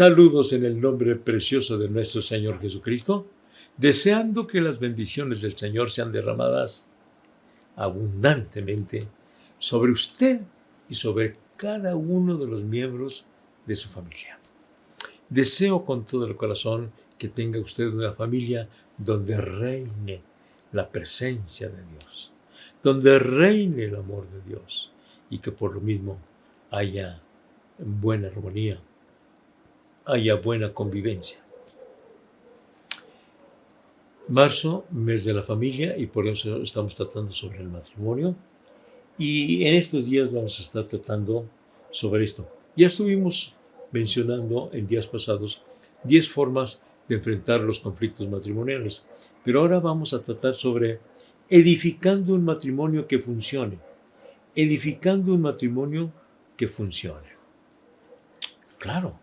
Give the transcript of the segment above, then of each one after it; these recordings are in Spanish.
Saludos en el nombre precioso de nuestro Señor Jesucristo, deseando que las bendiciones del Señor sean derramadas abundantemente sobre usted y sobre cada uno de los miembros de su familia. Deseo con todo el corazón que tenga usted una familia donde reine la presencia de Dios, donde reine el amor de Dios y que por lo mismo haya buena armonía, haya buena convivencia. Marzo, mes de la familia, y por eso estamos tratando sobre el matrimonio. Y en estos días vamos a estar tratando sobre esto. Ya estuvimos mencionando en días pasados 10 formas de enfrentar los conflictos matrimoniales, pero ahora vamos a tratar sobre edificando un matrimonio que funcione, edificando un matrimonio que funcione. Claro,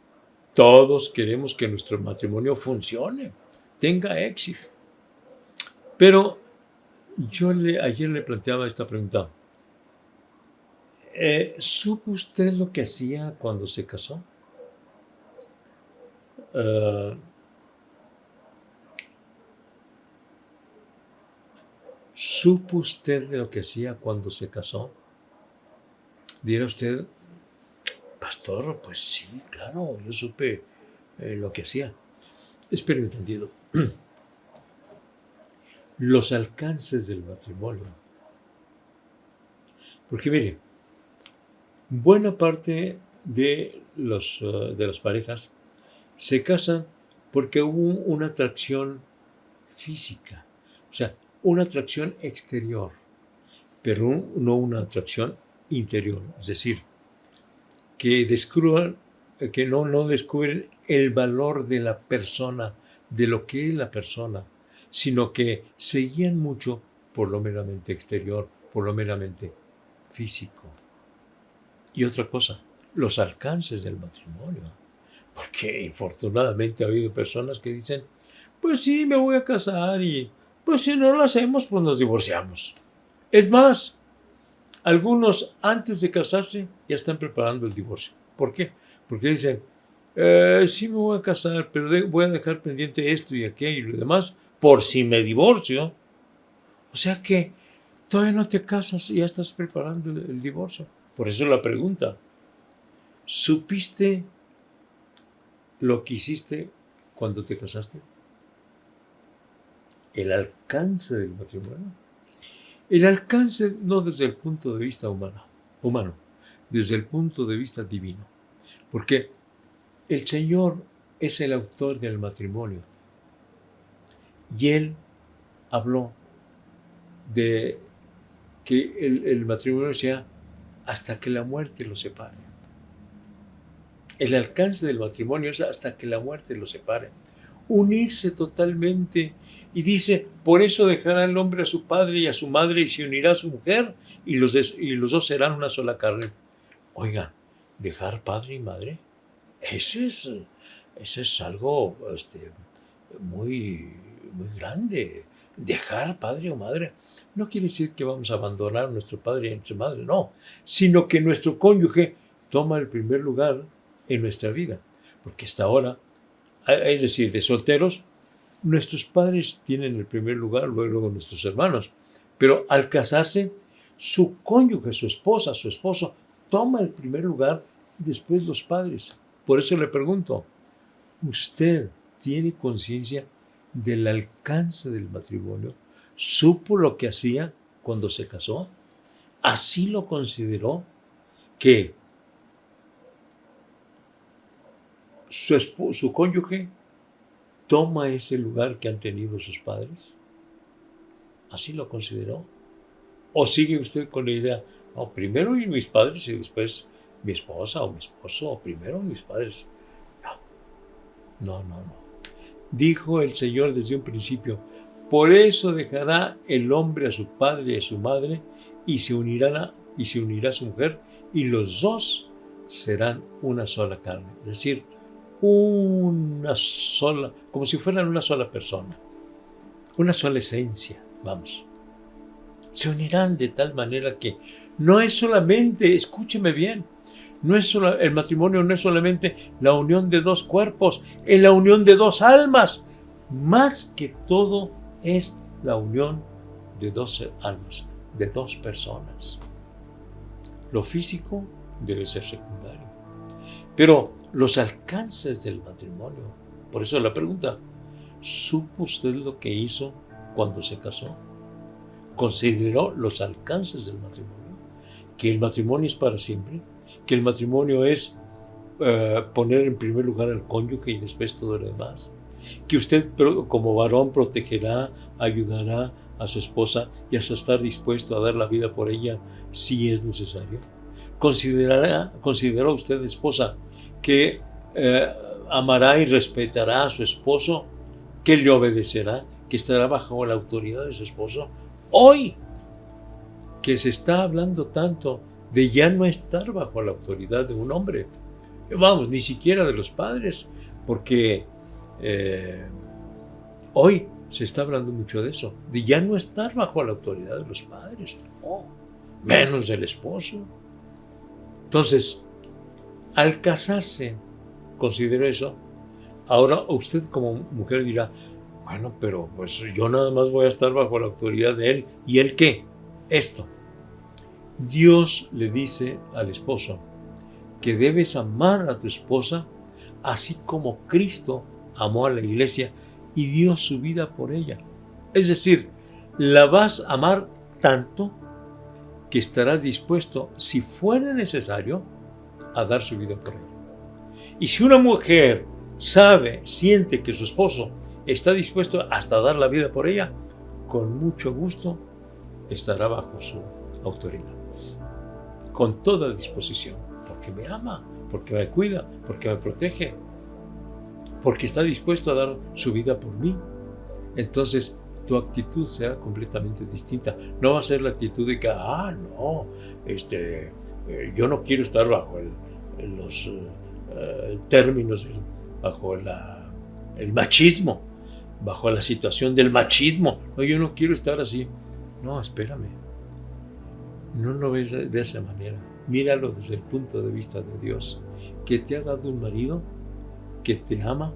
todos queremos que nuestro matrimonio funcione, tenga éxito. Pero yo ayer le planteaba esta pregunta. Eh, ¿Supo usted lo que hacía cuando se casó? Uh, ¿Supo usted de lo que hacía cuando se casó? Dirá usted, pastor, pues sí, claro, yo supe eh, lo que hacía. Espero entendido. Los alcances del matrimonio. Porque mire, buena parte de, los, eh, de las parejas se casan porque hubo una atracción física, o sea, una atracción exterior, pero no una atracción interior. Es decir, que descubran, que no, no descubren el valor de la persona, de lo que es la persona, sino que seguían mucho por lo meramente exterior, por lo meramente físico. Y otra cosa, los alcances del matrimonio. Porque infortunadamente ha habido personas que dicen, pues sí, me voy a casar y pues si no lo hacemos, pues nos divorciamos. Es más, algunos antes de casarse ya están preparando el divorcio. ¿Por qué? Porque dicen, eh, sí me voy a casar, pero voy a dejar pendiente esto y aquello y lo demás por si me divorcio. O sea que todavía no te casas y ya estás preparando el divorcio. Por eso la pregunta, ¿supiste lo que hiciste cuando te casaste? El alcance del matrimonio. El alcance no desde el punto de vista humano, humano, desde el punto de vista divino. Porque el Señor es el autor del matrimonio. Y Él habló de que el, el matrimonio sea hasta que la muerte lo separe. El alcance del matrimonio es hasta que la muerte lo separe. Unirse totalmente y dice, por eso dejará el hombre a su padre y a su madre y se unirá a su mujer y los, dos serán una sola carne. Oigan, dejar padre y madre, eso es, eso es algo este, muy, muy grande. Dejar padre o madre no quiere decir que vamos a abandonar a nuestro padre y a nuestra madre, no, sino que nuestro cónyuge toma el primer lugar en nuestra vida, porque hasta ahora, es decir, de solteros, nuestros padres tienen el primer lugar, luego nuestros hermanos. Pero al casarse, su cónyuge, su esposa, su esposo, toma el primer lugar y después los padres. Por eso le pregunto, ¿usted tiene conciencia del alcance del matrimonio? ¿Supo lo que hacía cuando se casó? ¿Así lo consideró? Que su, su cónyuge toma ese lugar que han tenido sus padres? ¿Así lo consideró? ¿O sigue usted con la idea, no, primero mis padres y después mi esposa o mi esposo, o primero mis padres? No, no, no, no. Dijo el Señor desde un principio, por eso dejará el hombre a su padre y a su madre y se unirá, y se unirá a su mujer y los dos serán una sola carne. Es decir, una sola, como si fueran una sola persona, una sola esencia, vamos. Se unirán de tal manera que no es solamente, escúcheme bien, no es el matrimonio no es solamente la unión de dos cuerpos, es la unión de dos almas. Más que todo es la unión de dos almas, de dos personas. Lo físico debe ser secundario. Pero los alcances del matrimonio, por eso la pregunta, ¿supo usted lo que hizo cuando se casó? ¿Consideró los alcances del matrimonio? ¿Que el matrimonio es para siempre? ¿Que el matrimonio es eh, poner en primer lugar al cónyuge y después todo lo demás? ¿Que usted como varón protegerá, ayudará a su esposa y hasta estar dispuesto a dar la vida por ella si es necesario? ¿Considerará, ¿Consideró usted, esposa, que eh, amará y respetará a su esposo, que le obedecerá, que estará bajo la autoridad de su esposo? Hoy que se está hablando tanto de ya no estar bajo la autoridad de un hombre, vamos, ni siquiera de los padres, porque eh, hoy se está hablando mucho de eso, de ya no estar bajo la autoridad de los padres, menos del esposo. Entonces, al casarse, considero eso, ahora usted como mujer dirá, bueno, pero pues yo nada más voy a estar bajo la autoridad de él. ¿Y él qué? Esto. Dios le dice al esposo que debes amar a tu esposa así como Cristo amó a la iglesia y dio su vida por ella. Es decir, la vas a amar tanto que estarás dispuesto, si fuera necesario, a dar su vida por ella. Y si una mujer sabe, siente que su esposo está dispuesto hasta dar la vida por ella, con mucho gusto estará bajo su autoridad. Con toda disposición, porque me ama, porque me cuida, porque me protege, porque está dispuesto a dar su vida por mí. Entonces, tu actitud será completamente distinta. No va a ser la actitud de que, ah, no, este, eh, yo no quiero estar bajo los eh, términos, bajo el machismo, bajo la situación del machismo. No, yo no quiero estar así. No, espérame. No lo ves de esa manera. Míralo desde el punto de vista de Dios, que te ha dado un marido que te ama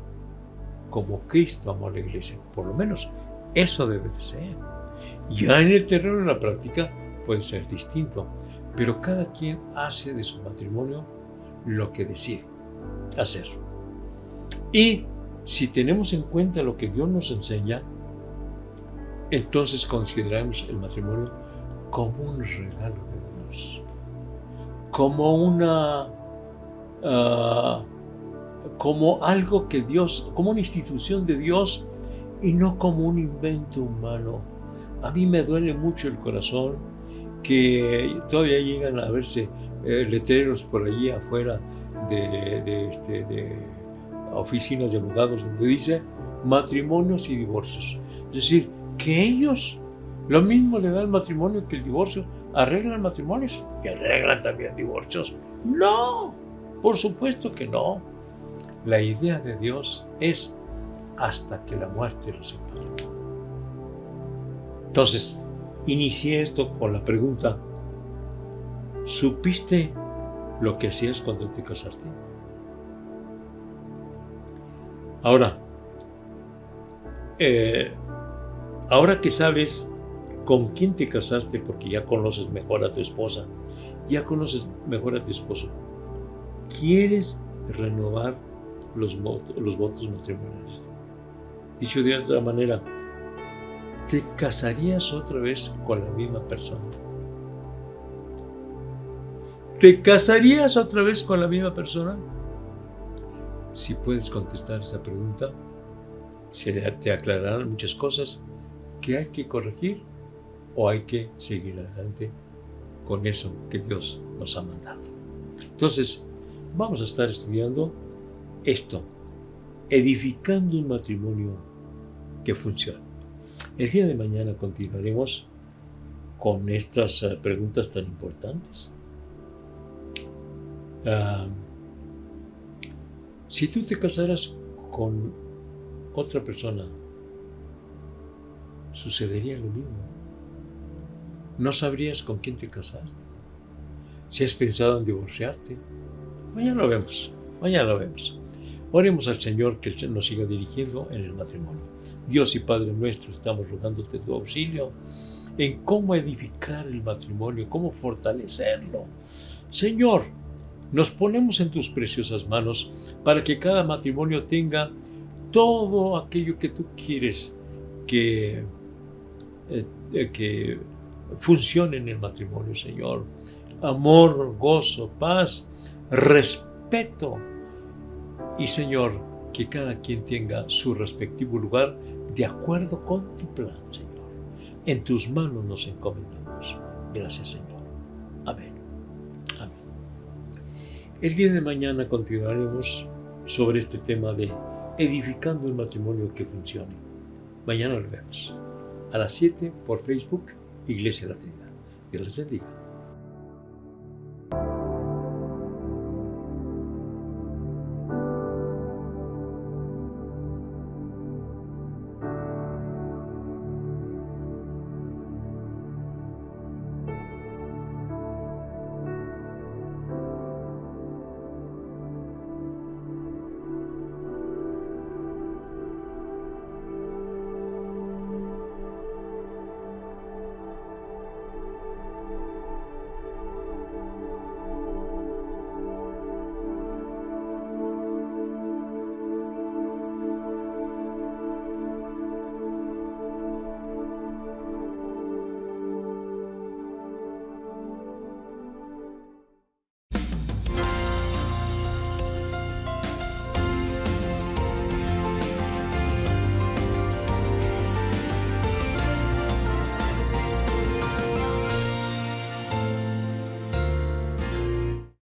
como Cristo amó a la iglesia. Por lo menos eso debe de ser. Ya en el terreno de la práctica puede ser distinto, pero cada quien hace de su matrimonio lo que decide hacer. Y si tenemos en cuenta lo que Dios nos enseña, entonces consideramos el matrimonio como un regalo de Dios, como una, ah, como algo que Dios, como una institución de Dios y no como un invento humano. A mí me duele mucho el corazón que todavía llegan a verse eh, letreros por allí afuera de, este, de oficinas de abogados donde dice matrimonios y divorcios. Es decir, que ellos lo mismo le da el matrimonio que el divorcio. ¿Arreglan matrimonios? ¿Y arreglan también divorcios? No, por supuesto que no. La idea de Dios es hasta que la muerte los separe. Entonces, inicié esto con la pregunta, ¿supiste lo que hacías cuando te casaste? Ahora, eh, ahora que sabes con quién te casaste, porque ya conoces mejor a tu esposa, ya conoces mejor a tu esposo, ¿quieres renovar los, los votos matrimoniales? Dicho de otra manera, ¿te casarías otra vez con la misma persona? ¿Te casarías otra vez con la misma persona? Si puedes contestar esa pregunta, se te aclararán muchas cosas que hay que corregir o hay que seguir adelante con eso que Dios nos ha mandado. Entonces, vamos a estar estudiando esto, edificando un matrimonio que funcione. El día de mañana continuaremos con estas eh, preguntas tan importantes. Ah, si tú te casaras con otra persona, sucedería lo mismo. No sabrías con quién te casaste. Si has pensado en divorciarte, Mañana lo vemos, mañana lo vemos. Oremos al Señor que nos siga dirigiendo en el matrimonio. Dios y Padre nuestro, estamos rogándote tu auxilio en cómo edificar el matrimonio, cómo fortalecerlo. Señor, nos ponemos en tus preciosas manos para que cada matrimonio tenga todo aquello que tú quieres que, eh, que funcione en el matrimonio, Señor. Amor, gozo, paz, respeto. Y Señor, que cada quien tenga su respectivo lugar de acuerdo con tu plan, Señor. En tus manos nos encomendamos. Gracias, Señor. Amén. Amén. El día de mañana continuaremos sobre este tema de edificando el matrimonio que funcione. Mañana lo vemos. A las 7 por Facebook, Iglesia Latina. Dios les bendiga.